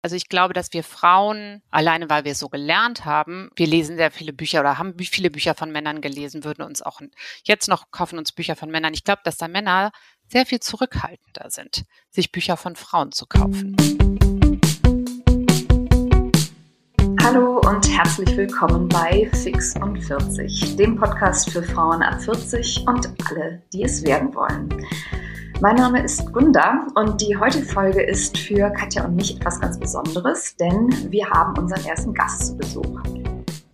Also ich glaube, dass wir Frauen, alleine weil wir so gelernt haben, wir lesen sehr viele Bücher oder haben viele Bücher von Männern gelesen, würden uns auch jetzt noch kaufen uns Bücher von Männern. Ich glaube, dass da Männer sehr viel zurückhaltender sind, sich Bücher von Frauen zu kaufen. Hallo und herzlich willkommen bei Fix und 40, dem Podcast für Frauen ab 40 und alle, die es werden wollen. Mein Name ist Gunda und die heutige Folge ist für Katja und mich etwas ganz Besonderes, denn wir haben unseren ersten Gast zu Besuch.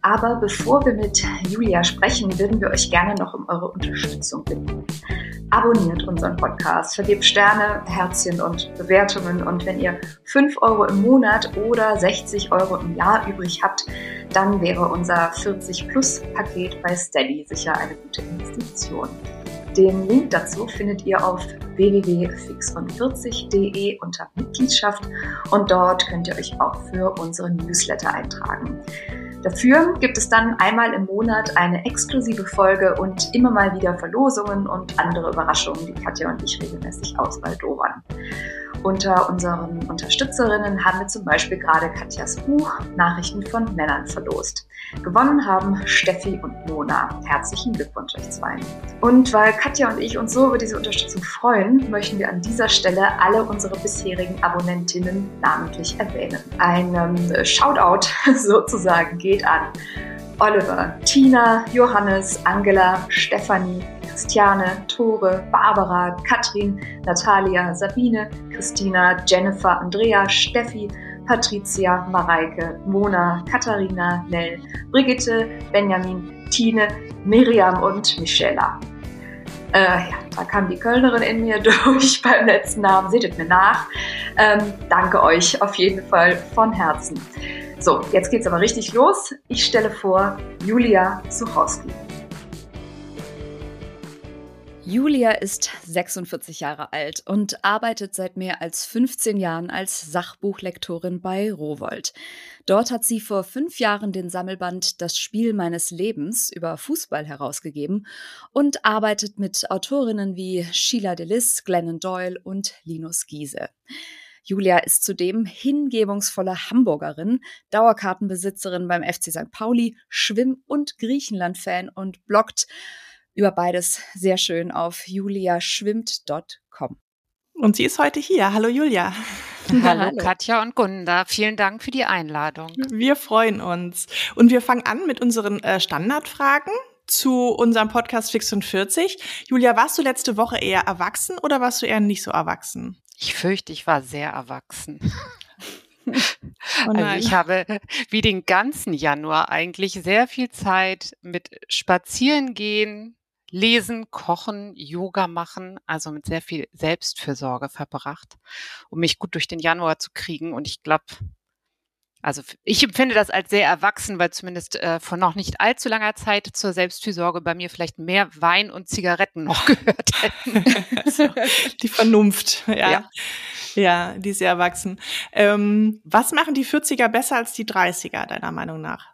Aber bevor wir mit Julia sprechen, würden wir euch gerne noch um eure Unterstützung bitten. Abonniert unseren Podcast, vergebt Sterne, Herzchen und Bewertungen und wenn ihr 5 Euro im Monat oder 60 Euro im Jahr übrig habt, dann wäre unser 40 Plus Paket bei Steady sicher eine gute Investition. Den Link dazu findet ihr auf www.fixund40.de unter Mitgliedschaft und dort könnt ihr euch auch für unsere Newsletter eintragen. Dafür gibt es dann einmal im Monat eine exklusive Folge und immer mal wieder Verlosungen und andere Überraschungen, die Katja und ich regelmäßig ausbaldowern. Unter unseren Unterstützerinnen haben wir zum Beispiel gerade Katjas Buch Nachrichten von Männern verlost. Gewonnen haben Steffi und Mona. Herzlichen Glückwunsch euch zwei. Und weil Katja und ich uns so über diese Unterstützung freuen, möchten wir an dieser Stelle alle unsere bisherigen Abonnentinnen namentlich erwähnen. Ein ähm, Shoutout sozusagen geht an Oliver, Tina, Johannes, Angela, Stefanie, Christiane, Tore, Barbara, Katrin, Natalia, Sabine, Christina, Jennifer, Andrea, Steffi, Patricia, Mareike, Mona, Katharina, Nell, Brigitte, Benjamin, Tine, Miriam und Michela. Äh, ja, da kam die Kölnerin in mir durch beim letzten Namen. Seht es mir nach. Ähm, danke euch auf jeden Fall von Herzen. So, jetzt geht's aber richtig los. Ich stelle vor Julia Suchowski. Julia ist 46 Jahre alt und arbeitet seit mehr als 15 Jahren als Sachbuchlektorin bei Rowold. Dort hat sie vor fünf Jahren den Sammelband Das Spiel meines Lebens über Fußball herausgegeben und arbeitet mit Autorinnen wie Sheila Delis, Glennon Doyle und Linus Giese. Julia ist zudem hingebungsvolle Hamburgerin, Dauerkartenbesitzerin beim FC St. Pauli, Schwimm- und Griechenland-Fan und bloggt über beides sehr schön auf juliaschwimmt.com. Und sie ist heute hier. Hallo Julia. Hallo, Hallo Katja und Gunda. Vielen Dank für die Einladung. Wir freuen uns. Und wir fangen an mit unseren äh, Standardfragen zu unserem Podcast Fix und 40. Julia, warst du letzte Woche eher erwachsen oder warst du eher nicht so erwachsen? Ich fürchte, ich war sehr erwachsen. Oh also ich habe wie den ganzen Januar eigentlich sehr viel Zeit mit Spazierengehen, Lesen, Kochen, Yoga machen, also mit sehr viel Selbstfürsorge verbracht, um mich gut durch den Januar zu kriegen. Und ich glaube, also ich empfinde das als sehr erwachsen, weil zumindest äh, vor noch nicht allzu langer Zeit zur Selbstfürsorge bei mir vielleicht mehr Wein und Zigaretten noch gehört hätten. so, die Vernunft, ja. ja. Ja, die ist sehr erwachsen. Ähm, was machen die 40er besser als die 30er, deiner Meinung nach?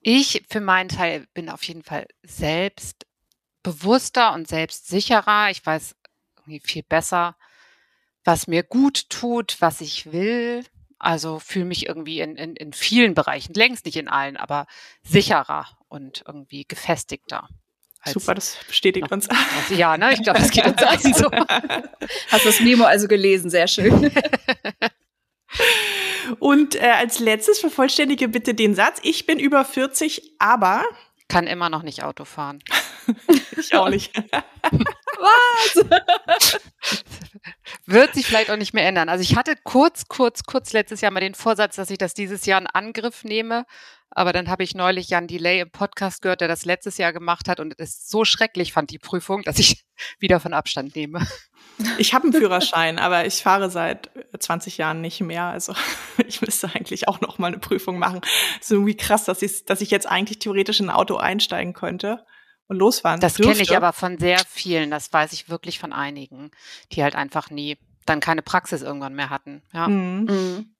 Ich für meinen Teil bin auf jeden Fall selbst bewusster und selbstsicherer. Ich weiß irgendwie viel besser, was mir gut tut, was ich will. Also fühle mich irgendwie in, in, in vielen Bereichen, längst nicht in allen, aber sicherer und irgendwie gefestigter. Super, das bestätigt uns. Also, ja, ne? Ich glaube, das geht uns allen so. Hast das Memo also gelesen, sehr schön. Und äh, als letztes vervollständige bitte den Satz, ich bin über 40, aber kann immer noch nicht Auto fahren. ich auch nicht. Was? Wird sich vielleicht auch nicht mehr ändern. Also ich hatte kurz, kurz, kurz letztes Jahr mal den Vorsatz, dass ich das dieses Jahr in Angriff nehme. Aber dann habe ich neulich Jan Delay im Podcast gehört, der das letztes Jahr gemacht hat und es so schrecklich fand, die Prüfung, dass ich wieder von Abstand nehme. Ich habe einen Führerschein, aber ich fahre seit 20 Jahren nicht mehr. Also ich müsste eigentlich auch noch mal eine Prüfung machen. Ist irgendwie krass, dass ich, dass ich jetzt eigentlich theoretisch in ein Auto einsteigen könnte und losfahren Das kenne ich aber von sehr vielen. Das weiß ich wirklich von einigen, die halt einfach nie dann keine Praxis irgendwann mehr hatten. Ja. Mhm. Mhm.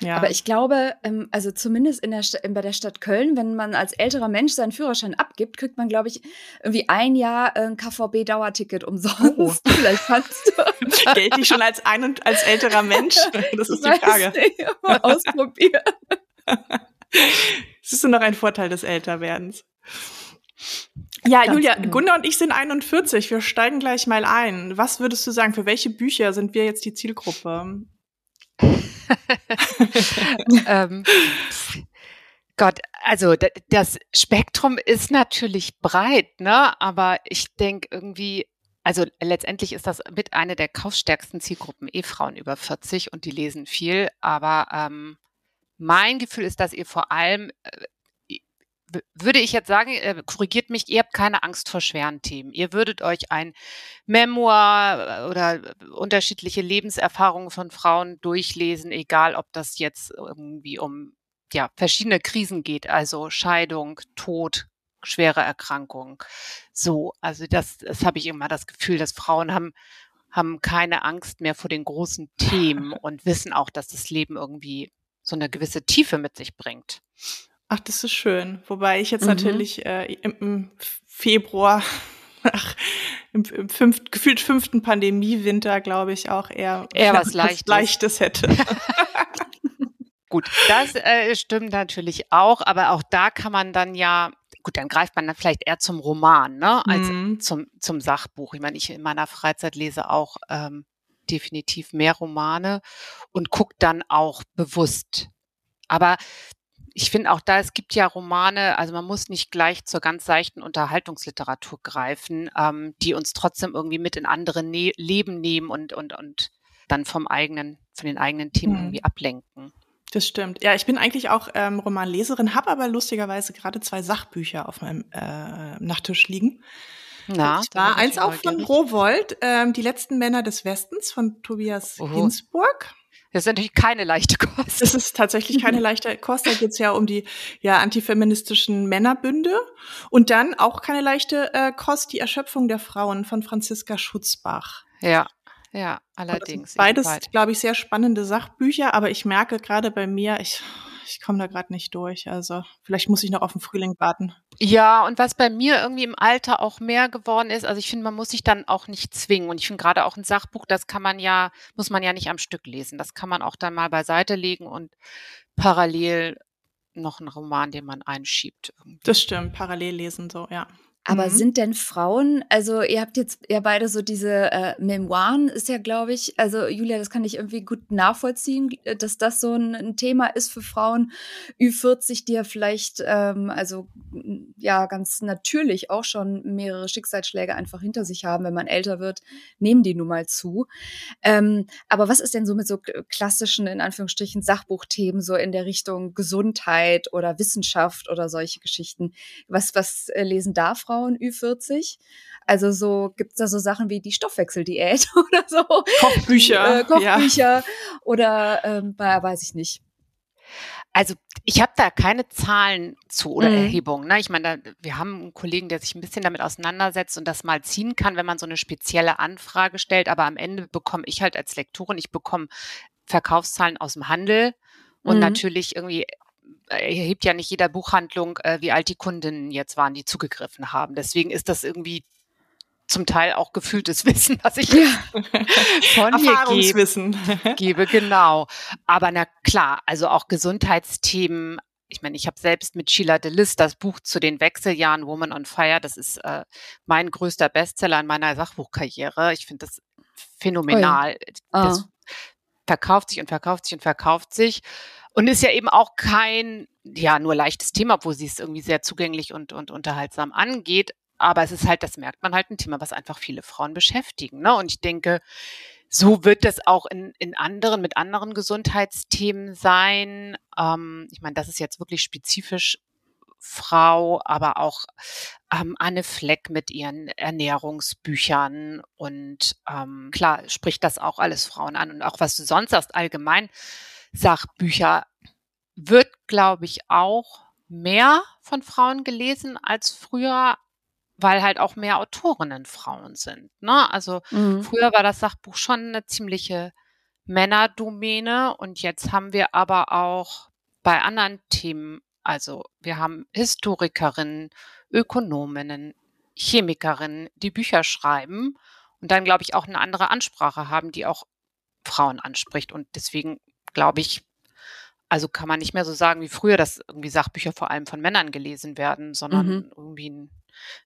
Ja. Aber ich glaube, ähm, also zumindest in der bei der Stadt Köln, wenn man als älterer Mensch seinen Führerschein abgibt, kriegt man, glaube ich, irgendwie ein Jahr ein KVB-Dauerticket umsonst. Oh. Vielleicht kannst du. Gelte ich schon als ein und als älterer Mensch? Das ist die Frage. Nicht, mal ausprobieren. Das ist noch ein Vorteil des Älterwerdens. Ja, Ganz Julia, genau. Gunnar und ich sind 41. Wir steigen gleich mal ein. Was würdest du sagen, für welche Bücher sind wir jetzt die Zielgruppe? ähm, Gott, also das Spektrum ist natürlich breit, ne? Aber ich denke irgendwie, also letztendlich ist das mit einer der kaufstärksten Zielgruppen eh Frauen über 40 und die lesen viel. Aber ähm, mein Gefühl ist, dass ihr vor allem äh, würde ich jetzt sagen, äh, korrigiert mich, ihr habt keine Angst vor schweren Themen. Ihr würdet euch ein Memoir äh, oder unterschiedliche Lebenserfahrungen von Frauen durchlesen, egal ob das jetzt irgendwie um ja, verschiedene Krisen geht, also Scheidung, Tod, schwere Erkrankung. So, also das, das habe ich immer das Gefühl, dass Frauen haben, haben keine Angst mehr vor den großen Themen und wissen auch, dass das Leben irgendwie so eine gewisse Tiefe mit sich bringt. Ach, das ist schön. Wobei ich jetzt mhm. natürlich äh, im, im, Februar, ach, im, im fünft, gefühlt fünften Pandemiewinter, glaube ich, auch eher, eher was, Leichtes. Leichtes hätte. Gut, das äh, stimmt natürlich auch, aber auch da kann man dann ja, gut, dann greift man dann vielleicht eher zum Roman, ne, als mhm. zum, zum Sachbuch. Ich meine, ich in meiner Freizeit lese auch ähm, definitiv mehr Romane und gucke dann auch bewusst. Aber ich finde auch da, es gibt ja Romane, also man muss nicht gleich zur ganz seichten Unterhaltungsliteratur greifen, ähm, die uns trotzdem irgendwie mit in andere ne Leben nehmen und, und, und dann vom eigenen, von den eigenen Themen mhm. irgendwie ablenken. Das stimmt. Ja, ich bin eigentlich auch ähm, Romanleserin, habe aber lustigerweise gerade zwei Sachbücher auf meinem äh, Nachttisch liegen. Na, da eins auch von Rowold, ähm, Die letzten Männer des Westens von Tobias Oho. Ginsburg. Das ist natürlich keine leichte Kost. Das ist tatsächlich keine leichte Kost. Da geht es ja um die ja, antifeministischen Männerbünde. Und dann auch keine leichte äh, Kost, die Erschöpfung der Frauen von Franziska Schutzbach. Ja, ja, allerdings. Beides, glaube ich, sehr spannende Sachbücher, aber ich merke gerade bei mir, ich ich komme da gerade nicht durch. Also vielleicht muss ich noch auf den Frühling warten. Ja, und was bei mir irgendwie im Alter auch mehr geworden ist, also ich finde, man muss sich dann auch nicht zwingen. Und ich finde gerade auch ein Sachbuch, das kann man ja, muss man ja nicht am Stück lesen. Das kann man auch dann mal beiseite legen und parallel noch einen Roman, den man einschiebt. Irgendwie. Das stimmt, parallel lesen so, ja. Aber mhm. sind denn Frauen, also ihr habt jetzt ja beide so diese äh, Memoiren, ist ja, glaube ich, also Julia, das kann ich irgendwie gut nachvollziehen, äh, dass das so ein, ein Thema ist für Frauen Ü40, die ja vielleicht, ähm, also ja, ganz natürlich auch schon mehrere Schicksalsschläge einfach hinter sich haben, wenn man älter wird, nehmen die nun mal zu. Ähm, aber was ist denn so mit so klassischen, in Anführungsstrichen, Sachbuchthemen, so in der Richtung Gesundheit oder Wissenschaft oder solche Geschichten? Was, was äh, lesen da Frauen? Frauen Ü40. Also so gibt's da so Sachen wie die Stoffwechseldiät oder so. Kochbücher. Äh, Kochbücher ja. oder ähm, weiß ich nicht. Also ich habe da keine Zahlen zu oder mhm. Erhebungen. Ne? Ich meine, wir haben einen Kollegen, der sich ein bisschen damit auseinandersetzt und das mal ziehen kann, wenn man so eine spezielle Anfrage stellt. Aber am Ende bekomme ich halt als Lektorin, ich bekomme Verkaufszahlen aus dem Handel und mhm. natürlich irgendwie erhebt ja nicht jeder Buchhandlung, äh, wie alt die Kundinnen jetzt waren, die zugegriffen haben. Deswegen ist das irgendwie zum Teil auch gefühltes Wissen, was ich ja. von mir gebe, gebe. Genau. Aber na klar, also auch Gesundheitsthemen. Ich meine, ich habe selbst mit Sheila Delis das Buch zu den Wechseljahren Woman on Fire. Das ist äh, mein größter Bestseller in meiner Sachbuchkarriere. Ich finde das phänomenal. Oh. Das verkauft sich und verkauft sich und verkauft sich. Und ist ja eben auch kein, ja, nur leichtes Thema, wo sie es irgendwie sehr zugänglich und, und unterhaltsam angeht. Aber es ist halt, das merkt man halt ein Thema, was einfach viele Frauen beschäftigen. Ne? Und ich denke, so wird es auch in, in anderen, mit anderen Gesundheitsthemen sein. Ähm, ich meine, das ist jetzt wirklich spezifisch Frau, aber auch ähm, Anne Fleck mit ihren Ernährungsbüchern. Und ähm, klar spricht das auch alles Frauen an. Und auch was du sonst hast, allgemein Sachbücher wird, glaube ich, auch mehr von Frauen gelesen als früher, weil halt auch mehr Autorinnen Frauen sind. Ne? Also mhm. früher war das Sachbuch schon eine ziemliche Männerdomäne und jetzt haben wir aber auch bei anderen Themen, also wir haben Historikerinnen, Ökonominnen, Chemikerinnen, die Bücher schreiben und dann, glaube ich, auch eine andere Ansprache haben, die auch Frauen anspricht. Und deswegen glaube ich, also kann man nicht mehr so sagen wie früher, dass irgendwie Sachbücher vor allem von Männern gelesen werden, sondern mhm. irgendwie ein,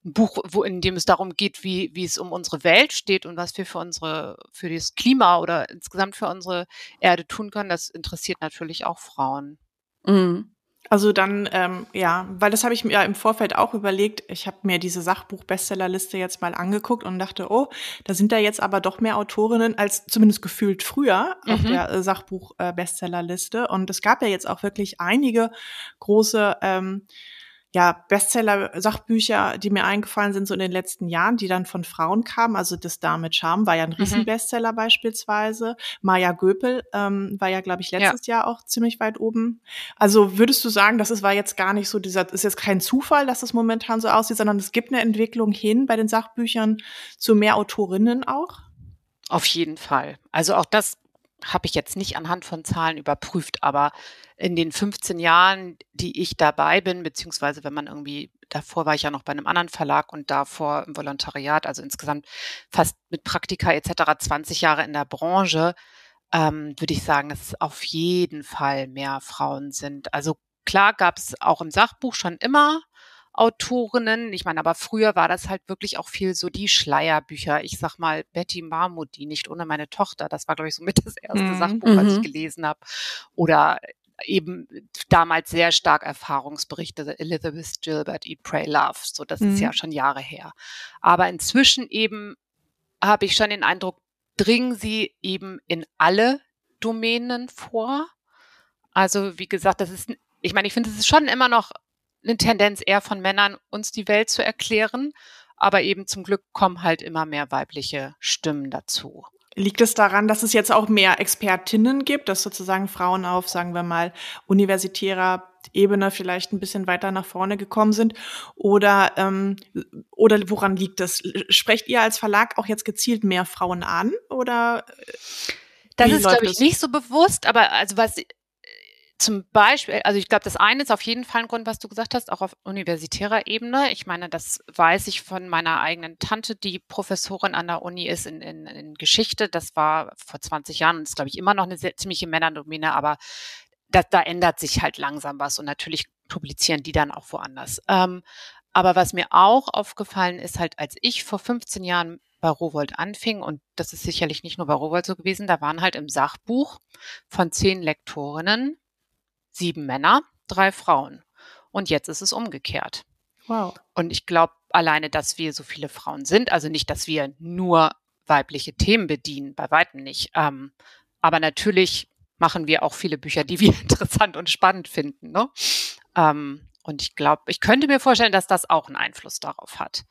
ein, Buch, wo, in dem es darum geht, wie, wie es um unsere Welt steht und was wir für unsere, für das Klima oder insgesamt für unsere Erde tun können, das interessiert natürlich auch Frauen. Mhm. Also dann, ähm, ja, weil das habe ich mir ja im Vorfeld auch überlegt. Ich habe mir diese Sachbuch-Bestsellerliste jetzt mal angeguckt und dachte, oh, da sind da jetzt aber doch mehr Autorinnen als zumindest gefühlt früher mhm. auf der äh, Sachbuch-Bestsellerliste. Und es gab ja jetzt auch wirklich einige große ähm, ja, Bestseller-Sachbücher, die mir eingefallen sind, so in den letzten Jahren, die dann von Frauen kamen. Also das Dame Charme war ja ein mhm. Riesenbestseller mhm. beispielsweise. Maja Göpel ähm, war ja, glaube ich, letztes ja. Jahr auch ziemlich weit oben. Also würdest du sagen, das ist, war jetzt gar nicht so dieser, ist jetzt kein Zufall, dass das momentan so aussieht, sondern es gibt eine Entwicklung hin bei den Sachbüchern zu mehr Autorinnen auch? Auf jeden Fall. Also auch das habe ich jetzt nicht anhand von Zahlen überprüft, aber in den 15 Jahren, die ich dabei bin, beziehungsweise wenn man irgendwie, davor war ich ja noch bei einem anderen Verlag und davor im Volontariat, also insgesamt fast mit Praktika etc. 20 Jahre in der Branche, ähm, würde ich sagen, dass es auf jeden Fall mehr Frauen sind. Also klar gab es auch im Sachbuch schon immer Autorinnen. Ich meine, aber früher war das halt wirklich auch viel so die Schleierbücher. Ich sag mal Betty Marmot, die nicht ohne meine Tochter. Das war, glaube ich, so mit das erste mhm. Sachbuch, was ich gelesen habe. Oder eben damals sehr stark Erfahrungsberichte, Elizabeth Gilbert, Eat, Pray, Love. So, das mhm. ist ja schon Jahre her. Aber inzwischen eben habe ich schon den Eindruck, dringen sie eben in alle Domänen vor. Also, wie gesagt, das ist, ich meine, ich finde, es ist schon immer noch eine Tendenz eher von Männern, uns die Welt zu erklären. Aber eben zum Glück kommen halt immer mehr weibliche Stimmen dazu. Liegt es daran, dass es jetzt auch mehr Expertinnen gibt, dass sozusagen Frauen auf, sagen wir mal, universitärer Ebene vielleicht ein bisschen weiter nach vorne gekommen sind? Oder, ähm, oder woran liegt das? Sprecht ihr als Verlag auch jetzt gezielt mehr Frauen an? Oder? Äh, das ist, glaube ich, nicht so bewusst, aber also was zum Beispiel, also ich glaube, das eine ist auf jeden Fall ein Grund, was du gesagt hast, auch auf universitärer Ebene. Ich meine, das weiß ich von meiner eigenen Tante, die Professorin an der Uni ist in, in, in Geschichte. Das war vor 20 Jahren und ist, glaube ich, immer noch eine sehr, ziemliche Männerdomäne, aber da, da ändert sich halt langsam was und natürlich publizieren die dann auch woanders. Ähm, aber was mir auch aufgefallen ist, halt, als ich vor 15 Jahren bei Rowold anfing, und das ist sicherlich nicht nur bei Rowold so gewesen, da waren halt im Sachbuch von zehn Lektorinnen sieben Männer, drei Frauen. Und jetzt ist es umgekehrt. Wow. Und ich glaube alleine, dass wir so viele Frauen sind, also nicht, dass wir nur weibliche Themen bedienen, bei weitem nicht. Ähm, aber natürlich machen wir auch viele Bücher, die wir interessant und spannend finden. Ne? Ähm, und ich glaube, ich könnte mir vorstellen, dass das auch einen Einfluss darauf hat.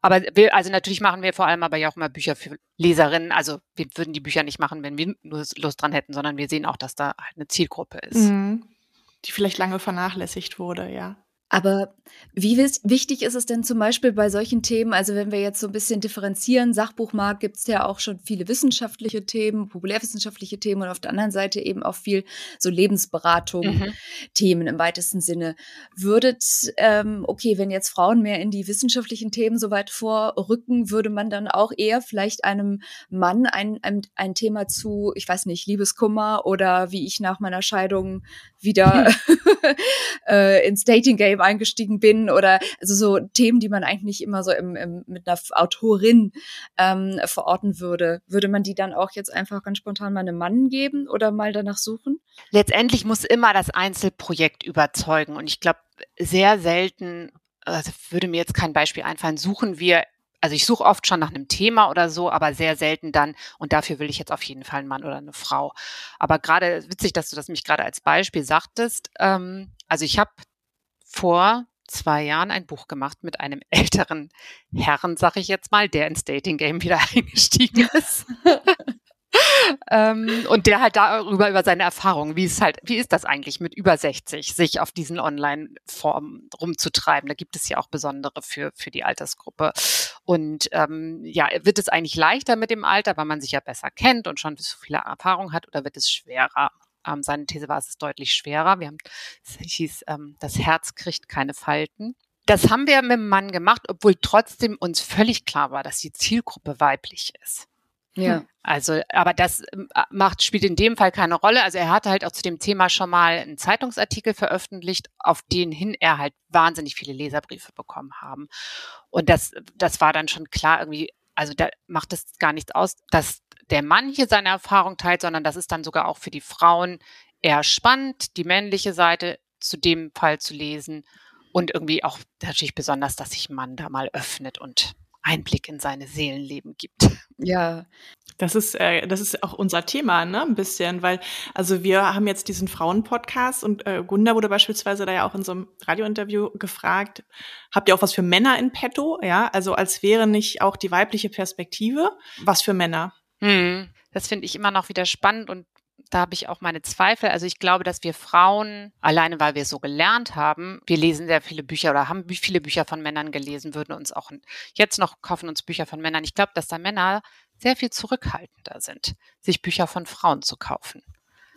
Aber wir, also natürlich machen wir vor allem aber ja auch immer Bücher für Leserinnen. Also wir würden die Bücher nicht machen, wenn wir nur Lust dran hätten, sondern wir sehen auch, dass da halt eine Zielgruppe ist. Mhm die vielleicht lange vernachlässigt wurde, ja. Aber wie wichtig ist es denn zum Beispiel bei solchen Themen, also wenn wir jetzt so ein bisschen differenzieren, Sachbuchmarkt gibt es ja auch schon viele wissenschaftliche Themen, populärwissenschaftliche Themen und auf der anderen Seite eben auch viel so Lebensberatung, mhm. Themen im weitesten Sinne. Würdet, ähm, okay, wenn jetzt Frauen mehr in die wissenschaftlichen Themen so weit vorrücken, würde man dann auch eher vielleicht einem Mann ein, ein, ein Thema zu, ich weiß nicht, Liebeskummer oder wie ich nach meiner Scheidung wieder äh, ins Dating Game eingestiegen bin oder also so Themen, die man eigentlich nicht immer so im, im, mit einer Autorin ähm, verorten würde. Würde man die dann auch jetzt einfach ganz spontan mal einem Mann geben oder mal danach suchen? Letztendlich muss immer das Einzelprojekt überzeugen und ich glaube, sehr selten, also würde mir jetzt kein Beispiel einfallen, suchen wir also ich suche oft schon nach einem Thema oder so, aber sehr selten dann, und dafür will ich jetzt auf jeden Fall einen Mann oder eine Frau. Aber gerade witzig, dass du das mich gerade als Beispiel sagtest. Ähm, also ich habe vor zwei Jahren ein Buch gemacht mit einem älteren Herrn, sag ich jetzt mal, der ins Dating Game wieder eingestiegen ist. ähm, und der halt darüber über seine Erfahrungen, wie ist halt, wie ist das eigentlich mit über 60, sich auf diesen Online-Formen rumzutreiben? Da gibt es ja auch besondere für für die Altersgruppe. Und ähm, ja, wird es eigentlich leichter mit dem Alter, weil man sich ja besser kennt und schon so viele Erfahrungen hat, oder wird es schwerer? Ähm, seine These war, es ist deutlich schwerer. Wir haben, es hieß, ähm, das Herz kriegt keine Falten. Das haben wir mit dem Mann gemacht, obwohl trotzdem uns völlig klar war, dass die Zielgruppe weiblich ist. Ja. Also, aber das ähm, macht, spielt in dem Fall keine Rolle. Also er hatte halt auch zu dem Thema schon mal einen Zeitungsartikel veröffentlicht, auf den hin er halt wahnsinnig viele Leserbriefe bekommen haben. Und das, das war dann schon klar irgendwie, also da macht es gar nichts aus, dass der Mann hier seine Erfahrung teilt, sondern das ist dann sogar auch für die Frauen eher spannend, die männliche Seite zu dem Fall zu lesen und irgendwie auch natürlich besonders, dass sich ein Mann da mal öffnet und Einblick in seine Seelenleben gibt. Ja. Das ist, äh, das ist auch unser Thema, ne, ein bisschen, weil, also wir haben jetzt diesen Frauen-Podcast und äh, Gunda wurde beispielsweise da ja auch in so einem Radiointerview gefragt, habt ihr auch was für Männer in petto? Ja, also als wäre nicht auch die weibliche Perspektive was für Männer. Hm. Das finde ich immer noch wieder spannend und da habe ich auch meine Zweifel. Also ich glaube, dass wir Frauen, alleine weil wir so gelernt haben, wir lesen sehr viele Bücher oder haben viele Bücher von Männern gelesen, würden uns auch jetzt noch kaufen uns Bücher von Männern. Ich glaube, dass da Männer sehr viel zurückhaltender sind, sich Bücher von Frauen zu kaufen.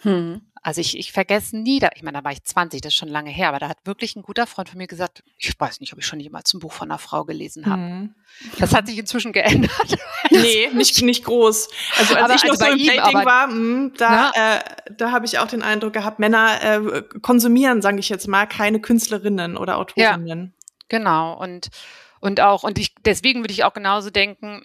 Hm. Also ich, ich vergesse nie, da, ich meine, da war ich 20, das ist schon lange her, aber da hat wirklich ein guter Freund von mir gesagt, ich weiß nicht, ob ich schon jemals ein Buch von einer Frau gelesen habe. Hm. Das hat sich inzwischen geändert. nee, nicht, nicht groß. Also als aber, ich noch also so im ihm, Dating war, mh, hm, da, äh, da habe ich auch den Eindruck gehabt, Männer äh, konsumieren, sage ich jetzt mal, keine Künstlerinnen oder Autorinnen. Ja, genau. Und, und auch, und ich, deswegen würde ich auch genauso denken,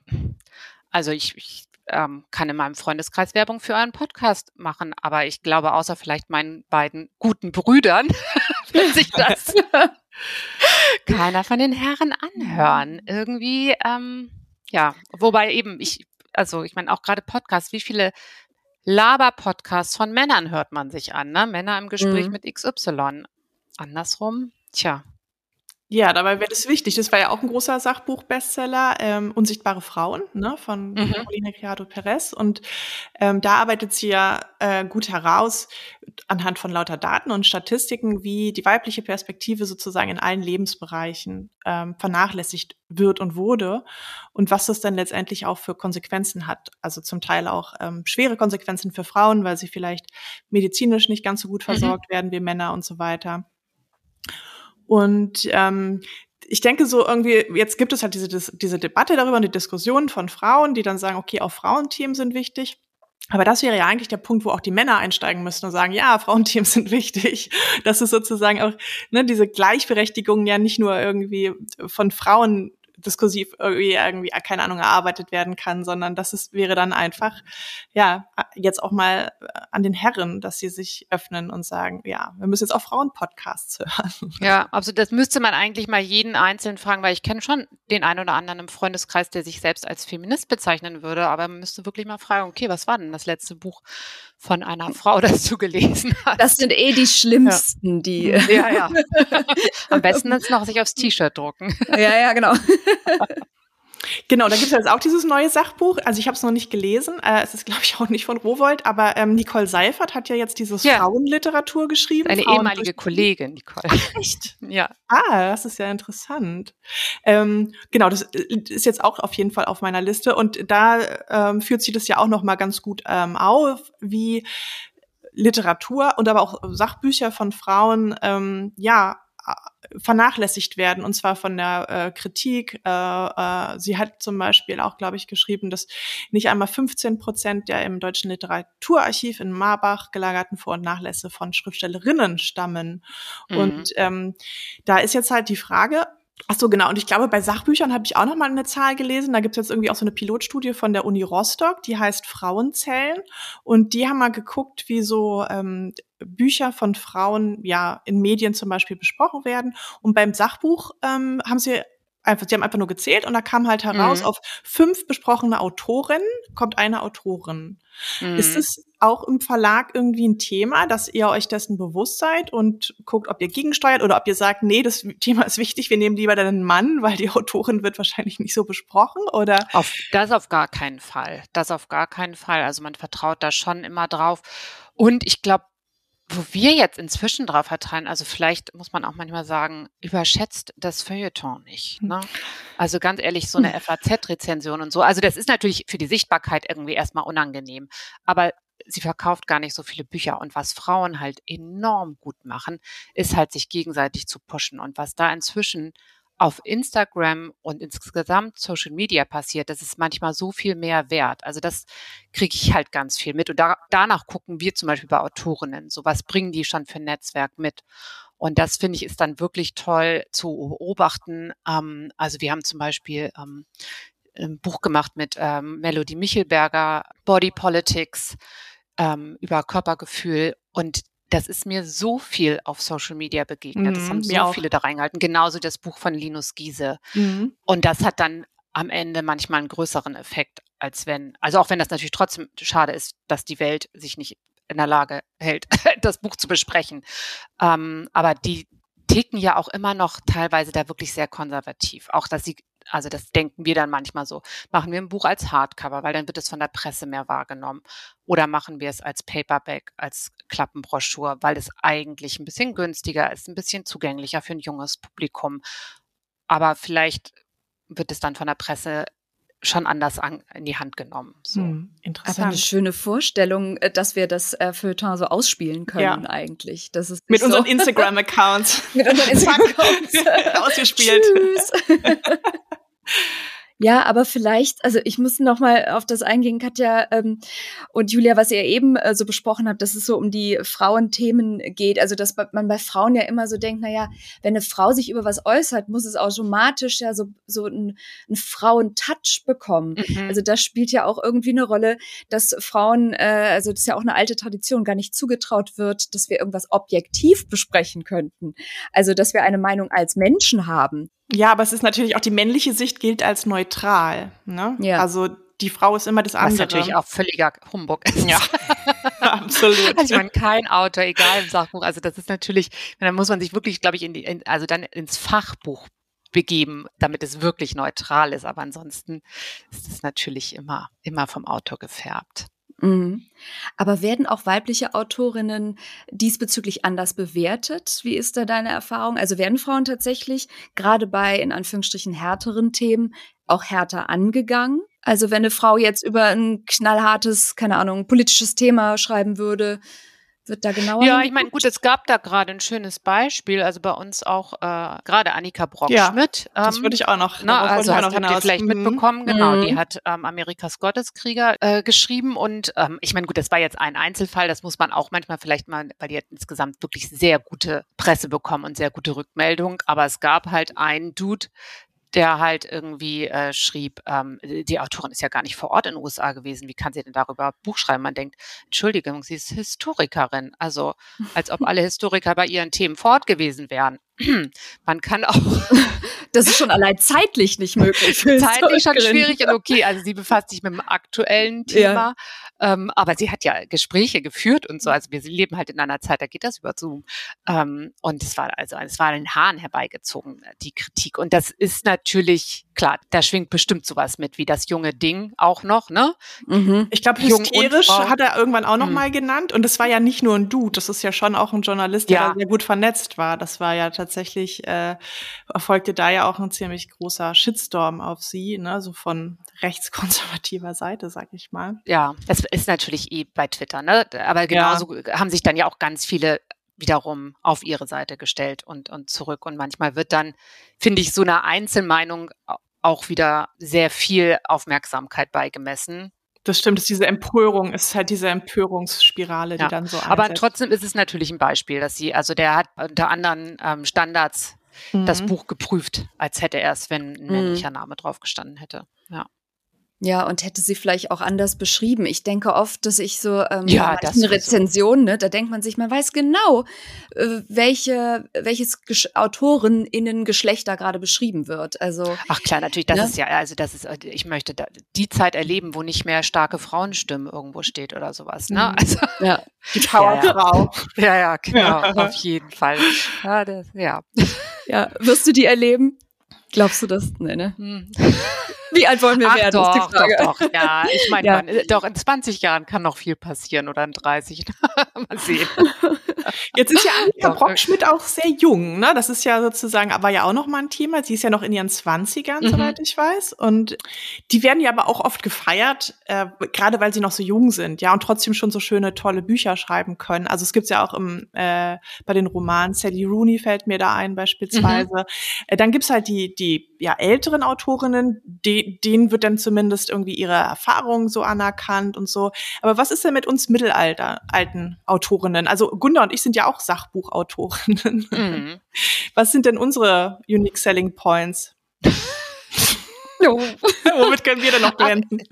also ich, ich ähm, kann in meinem Freundeskreis Werbung für einen Podcast machen, aber ich glaube, außer vielleicht meinen beiden guten Brüdern wird sich das keiner von den Herren anhören. Irgendwie, ähm, ja, wobei eben ich, also ich meine auch gerade Podcasts, wie viele Laber-Podcasts von Männern hört man sich an, ne? Männer im Gespräch mhm. mit XY. Andersrum, tja, ja, dabei wäre das wichtig. Das war ja auch ein großer Sachbuch-Bestseller, ähm, Unsichtbare Frauen, ne, von mhm. Pauline Criado Perez. Und ähm, da arbeitet sie ja äh, gut heraus, anhand von lauter Daten und Statistiken, wie die weibliche Perspektive sozusagen in allen Lebensbereichen ähm, vernachlässigt wird und wurde und was das dann letztendlich auch für Konsequenzen hat. Also zum Teil auch ähm, schwere Konsequenzen für Frauen, weil sie vielleicht medizinisch nicht ganz so gut mhm. versorgt mhm. werden wie Männer und so weiter. Und ähm, ich denke so irgendwie, jetzt gibt es halt diese, diese Debatte darüber und die Diskussion von Frauen, die dann sagen, okay, auch Frauenthemen sind wichtig. Aber das wäre ja eigentlich der Punkt, wo auch die Männer einsteigen müssten und sagen, ja, Frauenteams sind wichtig. Das ist sozusagen auch ne, diese Gleichberechtigung ja nicht nur irgendwie von Frauen diskursiv irgendwie, irgendwie, keine Ahnung, erarbeitet werden kann, sondern das ist, wäre dann einfach, ja, jetzt auch mal an den Herren, dass sie sich öffnen und sagen, ja, wir müssen jetzt auch Frauenpodcasts hören. Ja, also das müsste man eigentlich mal jeden Einzelnen fragen, weil ich kenne schon den einen oder anderen im Freundeskreis, der sich selbst als Feminist bezeichnen würde, aber man müsste wirklich mal fragen, okay, was war denn das letzte Buch von einer Frau, das du gelesen hast? Das sind eh die schlimmsten, ja. die. Ja, ja. Am besten ist noch sich aufs T-Shirt drucken. Ja, ja, genau. Genau, da gibt es jetzt auch dieses neue Sachbuch. Also ich habe es noch nicht gelesen. Äh, es ist, glaube ich, auch nicht von Rowold, aber ähm, Nicole Seifert hat ja jetzt dieses ja. Frauenliteratur geschrieben. Eine Frauen ehemalige Kollegin, Nicole. Ach, echt? Ja. Ah, das ist ja interessant. Ähm, genau, das äh, ist jetzt auch auf jeden Fall auf meiner Liste. Und da ähm, führt sie das ja auch noch mal ganz gut ähm, auf, wie Literatur und aber auch Sachbücher von Frauen ähm, ja vernachlässigt werden, und zwar von der äh, Kritik. Äh, äh, sie hat zum Beispiel auch, glaube ich, geschrieben, dass nicht einmal 15 Prozent der im Deutschen Literaturarchiv in Marbach gelagerten Vor- und Nachlässe von Schriftstellerinnen stammen. Mhm. Und ähm, da ist jetzt halt die Frage, Ach so, genau. Und ich glaube, bei Sachbüchern habe ich auch noch mal eine Zahl gelesen. Da gibt es jetzt irgendwie auch so eine Pilotstudie von der Uni Rostock, die heißt Frauenzellen. Und die haben mal geguckt, wie so ähm, Bücher von Frauen ja in Medien zum Beispiel besprochen werden. Und beim Sachbuch ähm, haben sie einfach, sie haben einfach nur gezählt und da kam halt heraus, mhm. auf fünf besprochene Autorinnen kommt eine Autorin. Mhm. Ist es auch im Verlag irgendwie ein Thema, dass ihr euch dessen bewusst seid und guckt, ob ihr gegensteuert oder ob ihr sagt, nee, das Thema ist wichtig, wir nehmen lieber den Mann, weil die Autorin wird wahrscheinlich nicht so besprochen oder? Auf, das auf gar keinen Fall. Das auf gar keinen Fall. Also man vertraut da schon immer drauf. Und ich glaube, wo wir jetzt inzwischen drauf vertrauen, also vielleicht muss man auch manchmal sagen, überschätzt das Feuilleton nicht. Hm. Ne? Also ganz ehrlich, so eine hm. FAZ-Rezension und so. Also das ist natürlich für die Sichtbarkeit irgendwie erstmal unangenehm. Aber sie verkauft gar nicht so viele Bücher. Und was Frauen halt enorm gut machen, ist halt sich gegenseitig zu pushen. Und was da inzwischen auf Instagram und insgesamt Social Media passiert, das ist manchmal so viel mehr wert. Also das kriege ich halt ganz viel mit. Und da, danach gucken wir zum Beispiel bei Autorinnen, so was bringen die schon für ein Netzwerk mit. Und das finde ich ist dann wirklich toll zu beobachten. Ähm, also wir haben zum Beispiel ähm, ein Buch gemacht mit ähm, Melody Michelberger, Body Politics, ähm, über Körpergefühl. Und das ist mir so viel auf Social Media begegnet. das haben mhm, so viele da reingehalten. Genauso das Buch von Linus Giese. Mhm. Und das hat dann am Ende manchmal einen größeren Effekt, als wenn, also auch wenn das natürlich trotzdem schade ist, dass die Welt sich nicht in der Lage hält, das Buch zu besprechen. Ähm, aber die ticken ja auch immer noch teilweise da wirklich sehr konservativ. Auch, dass sie also das denken wir dann manchmal so. Machen wir ein Buch als Hardcover, weil dann wird es von der Presse mehr wahrgenommen. Oder machen wir es als Paperback, als Klappenbroschur, weil es eigentlich ein bisschen günstiger ist, ein bisschen zugänglicher für ein junges Publikum. Aber vielleicht wird es dann von der Presse schon anders an, in die Hand genommen. So. Hm, interessant. Aber eine schöne Vorstellung, äh, dass wir das äh, Feuilleton so ausspielen können ja. eigentlich. Das ist mit unseren Instagram-Accounts. mit unseren Instagram-Accounts. Ausgespielt. Tschüss. Ja, aber vielleicht, also ich muss noch mal auf das eingehen, Katja ähm, und Julia, was ihr eben äh, so besprochen habt, dass es so um die Frauenthemen geht. Also dass man bei Frauen ja immer so denkt, na ja, wenn eine Frau sich über was äußert, muss es automatisch ja so so ein, ein Frauentouch bekommen. Mhm. Also das spielt ja auch irgendwie eine Rolle, dass Frauen, äh, also das ist ja auch eine alte Tradition, gar nicht zugetraut wird, dass wir irgendwas objektiv besprechen könnten. Also dass wir eine Meinung als Menschen haben. Ja, aber es ist natürlich auch die männliche Sicht gilt als neutral. Ne? Ja. Also die Frau ist immer das andere. Was natürlich auch völliger Humbug ist. Ja, absolut. Also ich meine, kein Autor, egal im Sachbuch. Also das ist natürlich, da muss man sich wirklich, glaube ich, in die, in, also dann ins Fachbuch begeben, damit es wirklich neutral ist. Aber ansonsten ist es natürlich immer, immer vom Autor gefärbt. Mhm. Aber werden auch weibliche Autorinnen diesbezüglich anders bewertet? Wie ist da deine Erfahrung? Also werden Frauen tatsächlich gerade bei in Anführungsstrichen härteren Themen auch härter angegangen? Also wenn eine Frau jetzt über ein knallhartes, keine Ahnung, politisches Thema schreiben würde, wird da genauer? Ja, ich meine, gut, es gab da gerade ein schönes Beispiel, also bei uns auch äh, gerade Annika Brockschmidt. Ja, das ähm, würde ich auch noch. Na, also hast, habt ihr vielleicht mhm. mitbekommen, genau, mhm. die hat ähm, Amerikas Gotteskrieger äh, geschrieben und ähm, ich meine, gut, das war jetzt ein Einzelfall, das muss man auch manchmal vielleicht mal, weil die hat insgesamt wirklich sehr gute Presse bekommen und sehr gute Rückmeldung, aber es gab halt einen Dude, der halt irgendwie äh, schrieb, ähm, die Autorin ist ja gar nicht vor Ort in den USA gewesen, wie kann sie denn darüber Buch schreiben? Man denkt, Entschuldigung, sie ist Historikerin, also als ob alle Historiker bei ihren Themen fort gewesen wären. Man kann auch. Das ist schon allein zeitlich nicht möglich. zeitlich schon schwierig und okay. Also sie befasst sich mit dem aktuellen Thema, ja. ähm, aber sie hat ja Gespräche geführt und so. Also wir leben halt in einer Zeit, da geht das über Zoom. Ähm, und es war also, es war an den Haaren herbeigezogen, die Kritik. Und das ist natürlich klar, da schwingt bestimmt sowas mit, wie das junge Ding auch noch, ne? Mhm. Ich glaube, hysterisch hat er irgendwann auch noch mhm. mal genannt. Und es war ja nicht nur ein Dude, das ist ja schon auch ein Journalist, der ja. sehr gut vernetzt war. Das war ja tatsächlich, äh, erfolgte da ja auch ein ziemlich großer Shitstorm auf sie, ne? So von rechtskonservativer Seite, sag ich mal. Ja, es ist natürlich eh bei Twitter, ne? Aber genauso ja. haben sich dann ja auch ganz viele wiederum auf ihre Seite gestellt und, und zurück. Und manchmal wird dann, finde ich, so einer Einzelmeinung auch wieder sehr viel Aufmerksamkeit beigemessen. Das stimmt, ist diese Empörung, ist halt diese Empörungsspirale, die ja. dann so einsetzt. Aber trotzdem ist es natürlich ein Beispiel, dass sie, also der hat unter anderen ähm, Standards mhm. das Buch geprüft, als hätte er es, wenn ein männlicher Name drauf gestanden hätte. Ja. Ja, und hätte sie vielleicht auch anders beschrieben. Ich denke oft, dass ich so ähm, ja, das Rezensionen, ne, da denkt man sich, man weiß genau, äh, welche welches Gesch Autorinnen Geschlechter gerade beschrieben wird. Also ach klar, natürlich, das ne? ist ja, also das ist, ich möchte da, die Zeit erleben, wo nicht mehr starke Frauenstimmen irgendwo steht oder sowas. Ne? Mhm. Also ja, die Powerfrau. Ja, ja, ja, genau, ja. auf jeden Fall. Ja, das, ja. ja, wirst du die erleben? Glaubst du das? Nee, ne? Hm. Wie alt wollen wir Ach werden? Doch, doch, doch. Ja, ich meine, ja. doch in 20 Jahren kann noch viel passieren oder in 30. Mal sehen. Jetzt ist ja Annika Brockschmidt auch sehr jung, ne? Das ist ja sozusagen, aber ja auch noch mal ein Thema. Sie ist ja noch in ihren 20ern, mhm. soweit ich weiß. Und die werden ja aber auch oft gefeiert, äh, gerade weil sie noch so jung sind, ja, und trotzdem schon so schöne, tolle Bücher schreiben können. Also es gibt's ja auch im, äh, bei den Romanen, Sally Rooney fällt mir da ein beispielsweise. Mhm. Äh, dann gibt's halt die, die ja, älteren Autorinnen, die, denen wird dann zumindest irgendwie ihre Erfahrung so anerkannt und so. Aber was ist denn mit uns Mittelalter, alten Autorinnen? Also Gunda und ich sind ja auch Sachbuchautorinnen. Mhm. Was sind denn unsere Unique Selling Points? Womit können wir denn noch glänzen?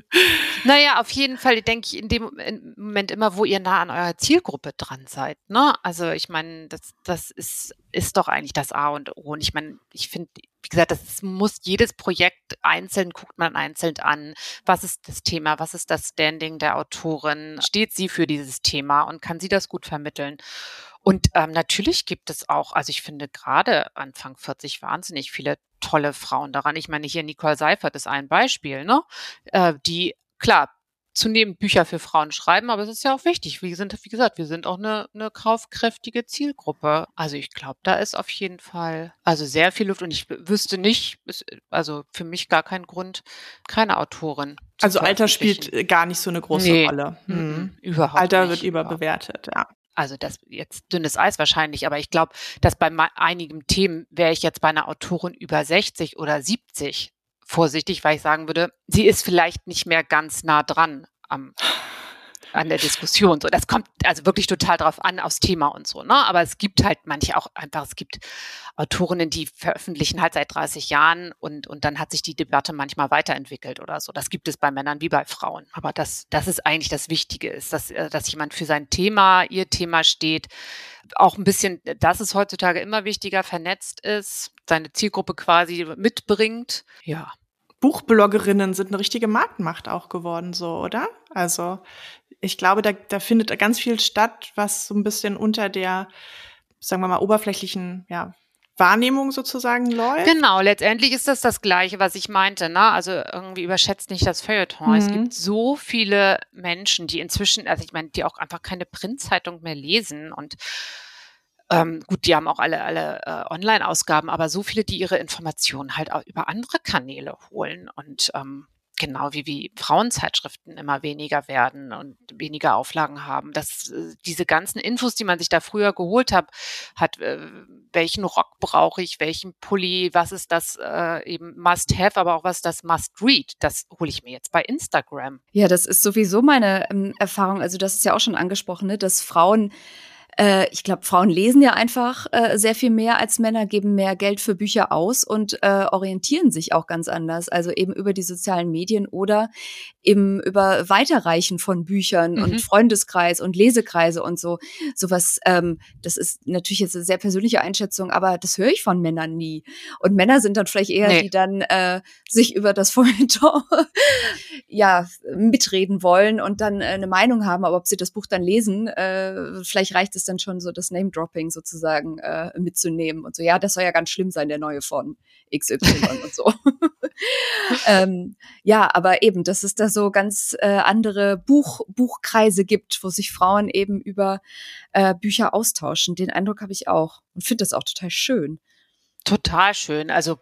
Naja, auf jeden Fall denke ich in dem Moment immer, wo ihr nah an eurer Zielgruppe dran seid. Ne? Also ich meine, das, das ist, ist doch eigentlich das A und O. Und ich meine, ich finde, wie gesagt, das muss jedes Projekt einzeln, guckt man einzeln an. Was ist das Thema? Was ist das Standing der Autorin? Steht sie für dieses Thema und kann sie das gut vermitteln? Und ähm, natürlich gibt es auch, also ich finde gerade Anfang 40 wahnsinnig viele tolle Frauen daran. Ich meine, hier Nicole Seifert ist ein Beispiel, ne? Äh, die, klar, zunehmend Bücher für Frauen schreiben, aber es ist ja auch wichtig. Wir sind, wie gesagt, wir sind auch eine, eine kaufkräftige Zielgruppe. Also ich glaube, da ist auf jeden Fall also sehr viel Luft und ich wüsste nicht, also für mich gar kein Grund, keine Autorin. Also Alter spielt gar nicht so eine große nee, Rolle. Mhm. Überhaupt Alter nicht. wird überbewertet, ja also das jetzt dünnes Eis wahrscheinlich, aber ich glaube, dass bei einigen Themen wäre ich jetzt bei einer Autorin über 60 oder 70 vorsichtig, weil ich sagen würde, sie ist vielleicht nicht mehr ganz nah dran am an der Diskussion. So, das kommt also wirklich total drauf an, aufs Thema und so. Ne? Aber es gibt halt manche auch einfach, es gibt Autorinnen, die veröffentlichen halt seit 30 Jahren und, und dann hat sich die Debatte manchmal weiterentwickelt oder so. Das gibt es bei Männern wie bei Frauen. Aber das, das ist eigentlich das Wichtige, ist, dass, äh, dass jemand für sein Thema, ihr Thema steht, auch ein bisschen, das ist heutzutage immer wichtiger, vernetzt ist, seine Zielgruppe quasi mitbringt. Ja. Buchbloggerinnen sind eine richtige Marktmacht auch geworden, so, oder? Also ich glaube, da, da findet ganz viel statt, was so ein bisschen unter der, sagen wir mal, oberflächlichen, ja, Wahrnehmung sozusagen läuft. Genau, letztendlich ist das das Gleiche, was ich meinte. Ne? Also irgendwie überschätzt nicht das Feuilleton. Mhm. Es gibt so viele Menschen, die inzwischen, also ich meine, die auch einfach keine Printzeitung mehr lesen und ähm, gut, die haben auch alle, alle äh, Online-Ausgaben, aber so viele, die ihre Informationen halt auch über andere Kanäle holen und ähm, genau wie, wie Frauenzeitschriften immer weniger werden und weniger Auflagen haben. dass äh, diese ganzen Infos, die man sich da früher geholt hat, hat, äh, welchen Rock brauche ich, welchen Pulli, was ist das äh, eben must have, aber auch was ist das must read, das hole ich mir jetzt bei Instagram. Ja, das ist sowieso meine ähm, Erfahrung. Also das ist ja auch schon angesprochen, ne, dass Frauen äh, ich glaube, Frauen lesen ja einfach äh, sehr viel mehr als Männer, geben mehr Geld für Bücher aus und äh, orientieren sich auch ganz anders. Also eben über die sozialen Medien oder eben über Weiterreichen von Büchern mhm. und Freundeskreis und Lesekreise und so. Sowas, ähm, das ist natürlich jetzt eine sehr persönliche Einschätzung, aber das höre ich von Männern nie. Und Männer sind dann vielleicht eher, nee. die dann äh, sich über das Feuilleton ja mitreden wollen und dann äh, eine Meinung haben, aber ob sie das Buch dann lesen, äh, vielleicht reicht es dann schon so das Name-Dropping sozusagen äh, mitzunehmen und so, ja, das soll ja ganz schlimm sein, der neue von XY und so. ähm, ja, aber eben, dass es da so ganz äh, andere Buch, Buchkreise gibt, wo sich Frauen eben über äh, Bücher austauschen. Den Eindruck habe ich auch und finde das auch total schön. Total schön. Also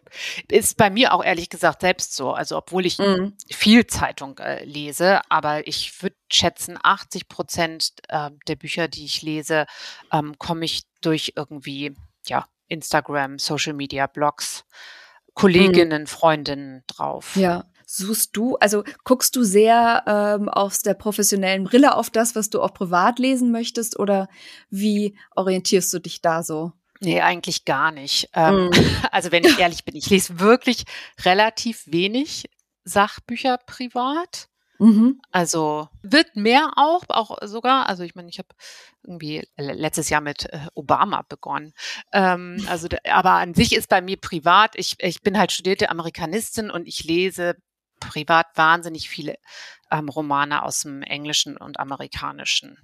ist bei mir auch ehrlich gesagt selbst so. Also obwohl ich mm. viel Zeitung äh, lese, aber ich würde schätzen, 80 Prozent äh, der Bücher, die ich lese, ähm, komme ich durch irgendwie ja Instagram, Social Media, Blogs, Kolleginnen, mm. Freundinnen drauf. Ja. Suchst du, also guckst du sehr ähm, aus der professionellen Brille auf das, was du auch privat lesen möchtest, oder wie orientierst du dich da so? Nee, eigentlich gar nicht. Ähm, mm. Also wenn ich ehrlich bin, ich lese wirklich relativ wenig Sachbücher privat. Mhm. Also wird mehr auch, auch sogar. Also ich meine, ich habe irgendwie letztes Jahr mit äh, Obama begonnen. Ähm, also, aber an sich ist bei mir privat. Ich, ich bin halt studierte Amerikanistin und ich lese privat wahnsinnig viele ähm, Romane aus dem Englischen und Amerikanischen.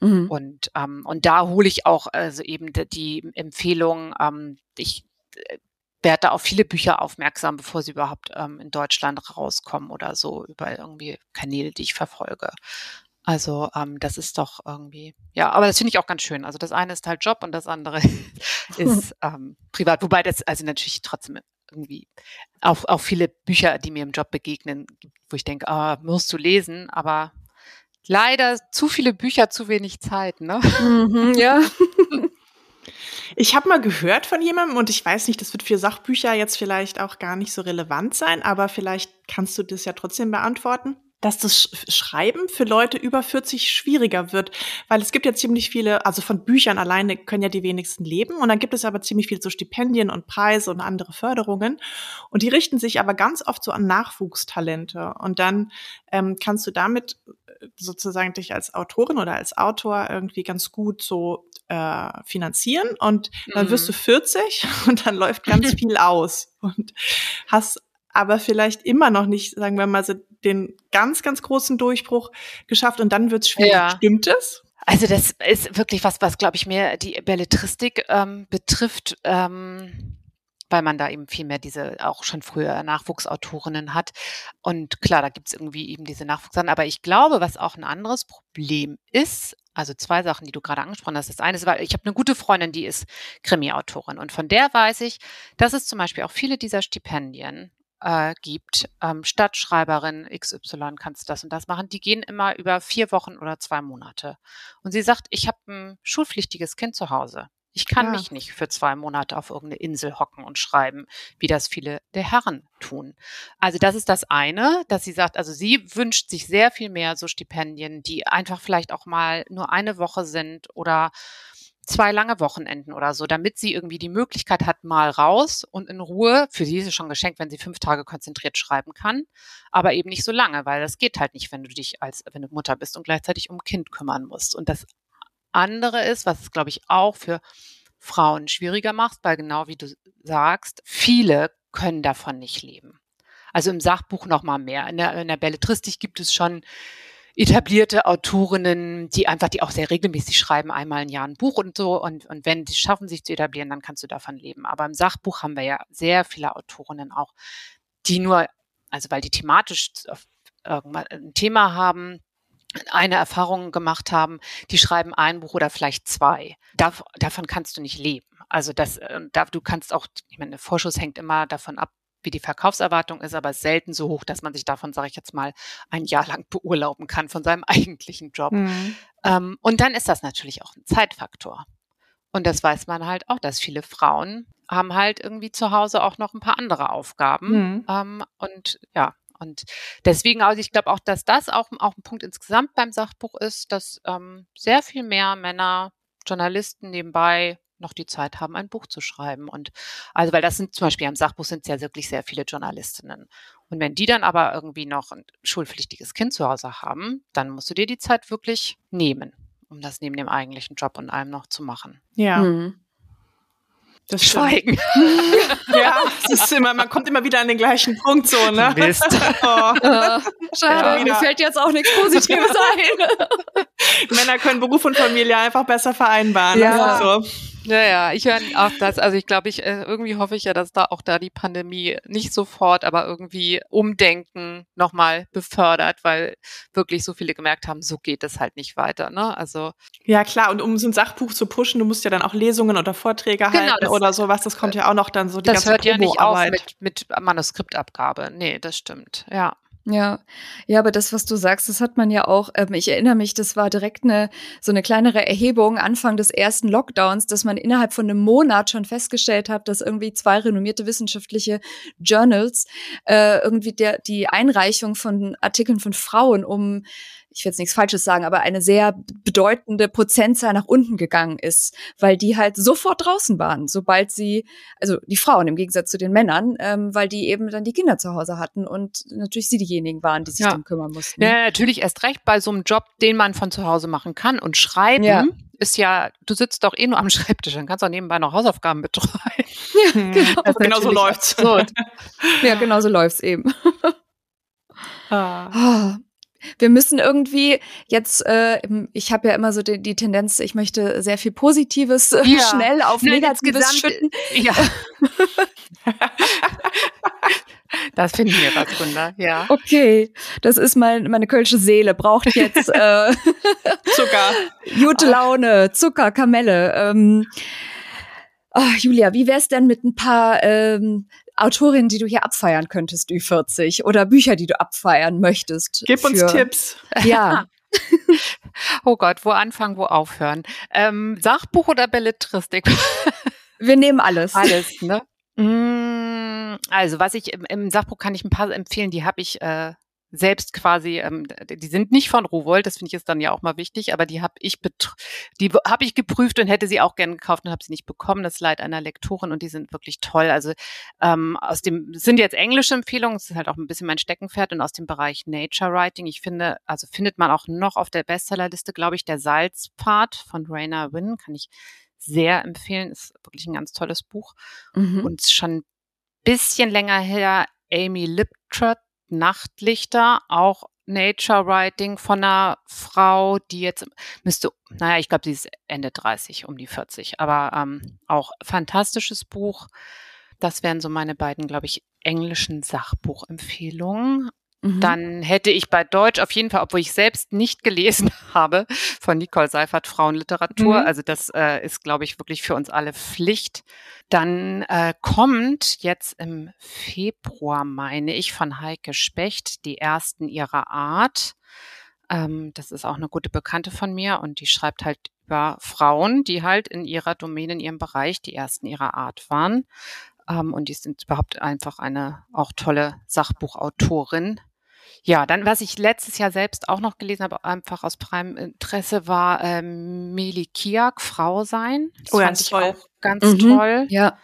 Mhm. Und, ähm, und da hole ich auch also eben die, die Empfehlung, ähm, ich äh, werde da auf viele Bücher aufmerksam, bevor sie überhaupt ähm, in Deutschland rauskommen oder so über irgendwie Kanäle, die ich verfolge. Also ähm, das ist doch irgendwie, ja, aber das finde ich auch ganz schön. Also das eine ist halt Job und das andere ist ähm, privat. Wobei das also natürlich trotzdem irgendwie auch, auch viele Bücher, die mir im Job begegnen, wo ich denke, ah, musst du lesen, aber leider zu viele Bücher, zu wenig Zeit, ne? Mhm, ja. Ich habe mal gehört von jemandem und ich weiß nicht, das wird für Sachbücher jetzt vielleicht auch gar nicht so relevant sein, aber vielleicht kannst du das ja trotzdem beantworten dass das Schreiben für Leute über 40 schwieriger wird, weil es gibt ja ziemlich viele, also von Büchern alleine können ja die wenigsten leben und dann gibt es aber ziemlich viel so Stipendien und Preise und andere Förderungen und die richten sich aber ganz oft so an Nachwuchstalente und dann ähm, kannst du damit äh, sozusagen dich als Autorin oder als Autor irgendwie ganz gut so äh, finanzieren und dann wirst du 40 mhm. und dann läuft ganz viel aus und hast aber vielleicht immer noch nicht, sagen wir mal, so den ganz, ganz großen Durchbruch geschafft und dann wird es schwierig. Ja. Stimmt es? Also das ist wirklich was, was glaube ich mehr die Belletristik ähm, betrifft, ähm, weil man da eben viel mehr diese auch schon früher Nachwuchsautorinnen hat. Und klar, da gibt es irgendwie eben diese Nachwuchssachen. Aber ich glaube, was auch ein anderes Problem ist, also zwei Sachen, die du gerade angesprochen hast. Das eine ist, weil ich habe eine gute Freundin, die ist Krimi-Autorin und von der weiß ich, dass es zum Beispiel auch viele dieser Stipendien äh, gibt, ähm, Stadtschreiberin XY kannst das und das machen, die gehen immer über vier Wochen oder zwei Monate. Und sie sagt, ich habe ein schulpflichtiges Kind zu Hause. Ich kann ja. mich nicht für zwei Monate auf irgendeine Insel hocken und schreiben, wie das viele der Herren tun. Also das ist das eine, dass sie sagt, also sie wünscht sich sehr viel mehr so Stipendien, die einfach vielleicht auch mal nur eine Woche sind oder zwei lange Wochenenden oder so, damit sie irgendwie die Möglichkeit hat, mal raus und in Ruhe, für sie ist es schon geschenkt, wenn sie fünf Tage konzentriert schreiben kann, aber eben nicht so lange, weil das geht halt nicht, wenn du dich als, wenn du Mutter bist und gleichzeitig um Kind kümmern musst. Und das andere ist, was es, glaube ich, auch für Frauen schwieriger macht, weil genau wie du sagst, viele können davon nicht leben. Also im Sachbuch noch mal mehr. In der, in der Belletristik gibt es schon etablierte Autorinnen, die einfach, die auch sehr regelmäßig schreiben, einmal im Jahr ein Buch und so. Und, und wenn die schaffen, sich zu etablieren, dann kannst du davon leben. Aber im Sachbuch haben wir ja sehr viele Autorinnen auch, die nur, also weil die thematisch ein Thema haben, eine Erfahrung gemacht haben, die schreiben ein Buch oder vielleicht zwei. Dav davon kannst du nicht leben. Also das, äh, da, du kannst auch, ich meine, der Vorschuss hängt immer davon ab, wie die Verkaufserwartung ist, aber selten so hoch, dass man sich davon, sage ich jetzt mal, ein Jahr lang beurlauben kann von seinem eigentlichen Job. Mhm. Ähm, und dann ist das natürlich auch ein Zeitfaktor. Und das weiß man halt auch, dass viele Frauen haben halt irgendwie zu Hause auch noch ein paar andere Aufgaben. Mhm. Ähm, und ja, und deswegen, also ich glaube auch, dass das auch, auch ein Punkt insgesamt beim Sachbuch ist, dass ähm, sehr viel mehr Männer, Journalisten nebenbei noch die Zeit haben, ein Buch zu schreiben. Und also, weil das sind zum Beispiel am Sachbuch sind es ja wirklich sehr viele Journalistinnen. Und wenn die dann aber irgendwie noch ein schulpflichtiges Kind zu Hause haben, dann musst du dir die Zeit wirklich nehmen, um das neben dem eigentlichen Job und allem noch zu machen. Ja. Mhm. Das Schweigen. ja, es ist immer, man kommt immer wieder an den gleichen Punkt so, ne? Mist. Oh. Ja, schade, ja. mir fällt jetzt auch nichts Positives ein. Männer können Beruf und Familie einfach besser vereinbaren. Ja. So. Ja, ja, ich höre auch das. Also ich glaube, ich äh, irgendwie hoffe ich ja, dass da auch da die Pandemie nicht sofort, aber irgendwie Umdenken nochmal befördert, weil wirklich so viele gemerkt haben, so geht es halt nicht weiter. Ne? Also ja klar. Und um so ein Sachbuch zu pushen, du musst ja dann auch Lesungen oder Vorträge genau, halten das, oder sowas. Das kommt ja auch noch dann so die das ganze hört ja nicht auf mit, mit Manuskriptabgabe. Nee, das stimmt. Ja. Ja, ja, aber das, was du sagst, das hat man ja auch. Ähm, ich erinnere mich, das war direkt eine so eine kleinere Erhebung Anfang des ersten Lockdowns, dass man innerhalb von einem Monat schon festgestellt hat, dass irgendwie zwei renommierte wissenschaftliche Journals äh, irgendwie der die Einreichung von Artikeln von Frauen um ich will jetzt nichts Falsches sagen, aber eine sehr bedeutende Prozentzahl nach unten gegangen ist, weil die halt sofort draußen waren, sobald sie, also die Frauen im Gegensatz zu den Männern, ähm, weil die eben dann die Kinder zu Hause hatten und natürlich sie diejenigen waren, die sich ja. dann kümmern mussten. Ja, natürlich erst recht bei so einem Job, den man von zu Hause machen kann und schreiben. Ja. Ist ja, du sitzt doch eh nur am Schreibtisch, dann kannst du auch nebenbei noch Hausaufgaben betreuen. Ja, genau. Also genau so läuft's. ja, genau so läuft's eben. Ah. Wir müssen irgendwie jetzt, äh, ich habe ja immer so die, die, Tendenz, ich möchte sehr viel Positives äh, ja. schnell auf Nein, Negatives schütten. Ja. Das finden wir was, Wunder, ja. Okay, das ist mein, meine kölsche Seele, braucht jetzt äh, Zucker. Gute Laune, Zucker, Kamelle. Ähm, oh, Julia, wie wär's denn mit ein paar ähm, Autorinnen, die du hier abfeiern könntest, Ü40 oder Bücher, die du abfeiern möchtest. Gib uns Tipps. Ja. oh Gott, wo anfangen, wo aufhören? Ähm, Sachbuch oder Belletristik? Wir nehmen alles. Alles, ne? Mm, also, was ich im, im Sachbuch kann ich ein paar empfehlen, die habe ich äh, selbst quasi, ähm, die sind nicht von Rowold, das finde ich ist dann ja auch mal wichtig, aber die habe ich die habe ich geprüft und hätte sie auch gerne gekauft und habe sie nicht bekommen. Das Leid einer Lektorin und die sind wirklich toll. Also ähm, aus dem sind jetzt englische Empfehlungen, das ist halt auch ein bisschen mein Steckenpferd und aus dem Bereich Nature Writing. Ich finde, also findet man auch noch auf der Bestsellerliste, glaube ich, der Salzpfad von Raina Wynn, kann ich sehr empfehlen. Ist wirklich ein ganz tolles Buch mhm. und schon ein bisschen länger her Amy Liptrot Nachtlichter, auch Nature Writing von einer Frau, die jetzt müsste, naja, ich glaube, sie ist Ende 30, um die 40, aber ähm, auch fantastisches Buch. Das wären so meine beiden, glaube ich, englischen Sachbuchempfehlungen. Mhm. Dann hätte ich bei Deutsch auf jeden Fall, obwohl ich selbst nicht gelesen habe, von Nicole Seifert Frauenliteratur. Mhm. Also das äh, ist, glaube ich, wirklich für uns alle Pflicht. Dann äh, kommt jetzt im Februar, meine ich, von Heike Specht die ersten ihrer Art. Ähm, das ist auch eine gute Bekannte von mir und die schreibt halt über Frauen, die halt in ihrer Domäne, in ihrem Bereich die ersten ihrer Art waren. Ähm, und die sind überhaupt einfach eine auch tolle Sachbuchautorin. Ja, dann, was ich letztes Jahr selbst auch noch gelesen habe, einfach aus freiem Interesse, war ähm, Meli Kiak, Frau sein. Das oh, ganz toll. ganz mhm. toll. Ja.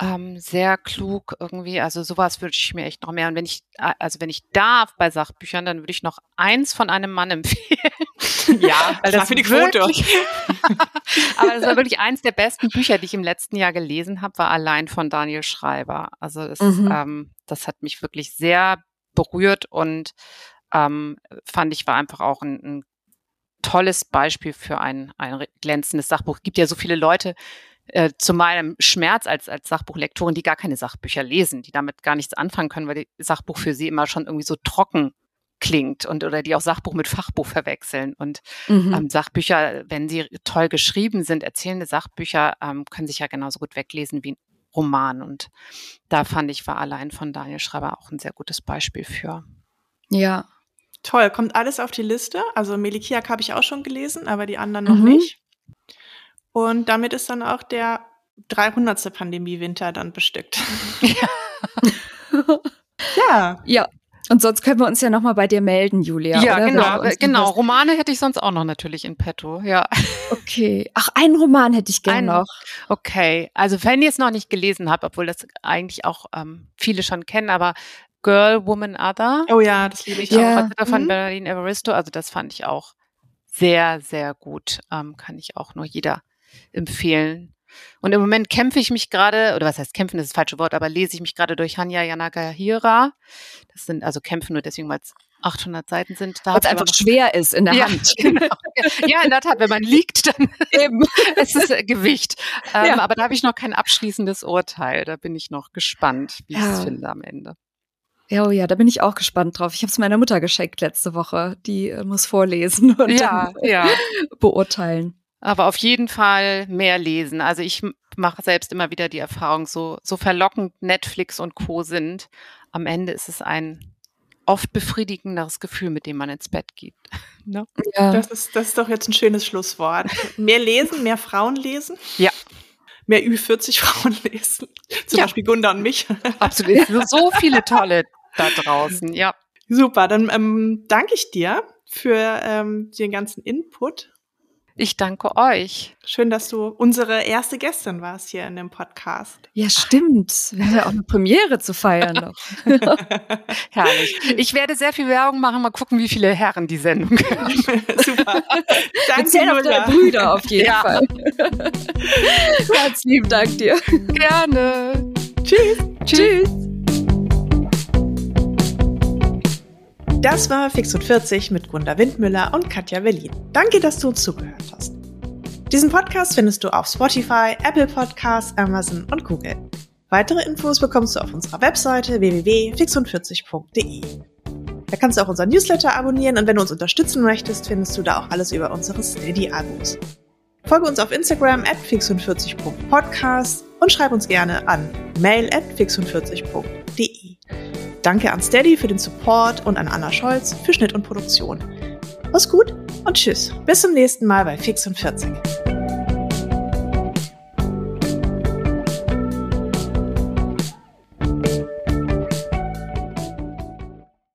Ähm, sehr klug irgendwie. Also sowas würde ich mir echt noch mehr. Und wenn ich, also wenn ich darf bei Sachbüchern, dann würde ich noch eins von einem Mann empfehlen. Ja, weil das für die Quote. aber das war wirklich eins der besten Bücher, die ich im letzten Jahr gelesen habe, war allein von Daniel Schreiber. Also das, mhm. ähm, das hat mich wirklich sehr berührt und ähm, fand ich war einfach auch ein, ein tolles Beispiel für ein, ein glänzendes Sachbuch. Es gibt ja so viele Leute, äh, zu meinem Schmerz als, als Sachbuchlektorin, die gar keine Sachbücher lesen, die damit gar nichts anfangen können, weil die Sachbuch für sie immer schon irgendwie so trocken klingt und oder die auch Sachbuch mit Fachbuch verwechseln. Und mhm. ähm, Sachbücher, wenn sie toll geschrieben sind, erzählende Sachbücher, ähm, können sich ja genauso gut weglesen wie ein Roman. Und da fand ich, war allein von Daniel Schreiber auch ein sehr gutes Beispiel für. Ja. Toll, kommt alles auf die Liste. Also Melikiak habe ich auch schon gelesen, aber die anderen noch mhm. nicht. Und damit ist dann auch der 300. Pandemie-Winter dann bestückt. Ja. ja. Ja. Und sonst können wir uns ja noch mal bei dir melden, Julia. Ja, oder? genau, genau. Romane hätte ich sonst auch noch natürlich in petto, ja. Okay. Ach, einen Roman hätte ich gerne noch. Okay. Also wenn ihr es noch nicht gelesen habt, obwohl das eigentlich auch ähm, viele schon kennen, aber Girl, Woman, Other. Oh ja, das liebe ich ja. auch. Von mhm. Berlin Evaristo. Also das fand ich auch sehr, sehr gut. Ähm, kann ich auch nur jeder empfehlen. Und im Moment kämpfe ich mich gerade, oder was heißt kämpfen, das ist das falsche Wort, aber lese ich mich gerade durch Hanya Yanagihira. Das sind also Kämpfe nur deswegen, weil es 800 Seiten sind. Da es einfach schwer ist in der ja, Hand. Genau. Ja, in der Tat, wenn man liegt, dann eben. es ist äh, Gewicht. Ähm, ja. Aber da habe ich noch kein abschließendes Urteil. Da bin ich noch gespannt, wie ja. ich es finde am Ende. Ja, oh ja, da bin ich auch gespannt drauf. Ich habe es meiner Mutter geschenkt letzte Woche. Die äh, muss vorlesen und ja, dann beurteilen. Aber auf jeden Fall mehr lesen. Also ich mache selbst immer wieder die Erfahrung, so, so verlockend Netflix und Co. sind. Am Ende ist es ein oft befriedigenderes Gefühl, mit dem man ins Bett geht. ne? ja. das, ist, das ist doch jetzt ein schönes Schlusswort. Mehr lesen, mehr Frauen lesen. Ja. Mehr Ü40 Frauen lesen. Zum ja. Beispiel Gunda und mich. Absolut. So viele tolle da draußen, ja. Super, dann ähm, danke ich dir für ähm, den ganzen Input. Ich danke euch. Schön, dass du unsere erste Gästin warst hier in dem Podcast. Ja, stimmt. Wir haben ja auch eine Premiere zu feiern noch. Herrlich. Ich werde sehr viel Werbung machen. Mal gucken, wie viele Herren die Sendung hören. Super. Danke, Zähl auf deine Brüder auf jeden ja. Fall. Ganz lieben Dank dir. Gerne. Tschüss. Tschüss. Das war Fix und 40 mit Gunda Windmüller und Katja Berlin. Danke, dass du uns zugehört hast. Diesen Podcast findest du auf Spotify, Apple Podcasts, Amazon und Google. Weitere Infos bekommst du auf unserer Webseite www.fix40.de. Da kannst du auch unseren Newsletter abonnieren und wenn du uns unterstützen möchtest, findest du da auch alles über unsere Steady-Abos. Folge uns auf Instagram at fix40.podcast und schreib uns gerne an mail at fix40.de. Danke an Steady für den Support und an Anna Scholz für Schnitt und Produktion. Mach's gut und tschüss. Bis zum nächsten Mal bei Fix und 40.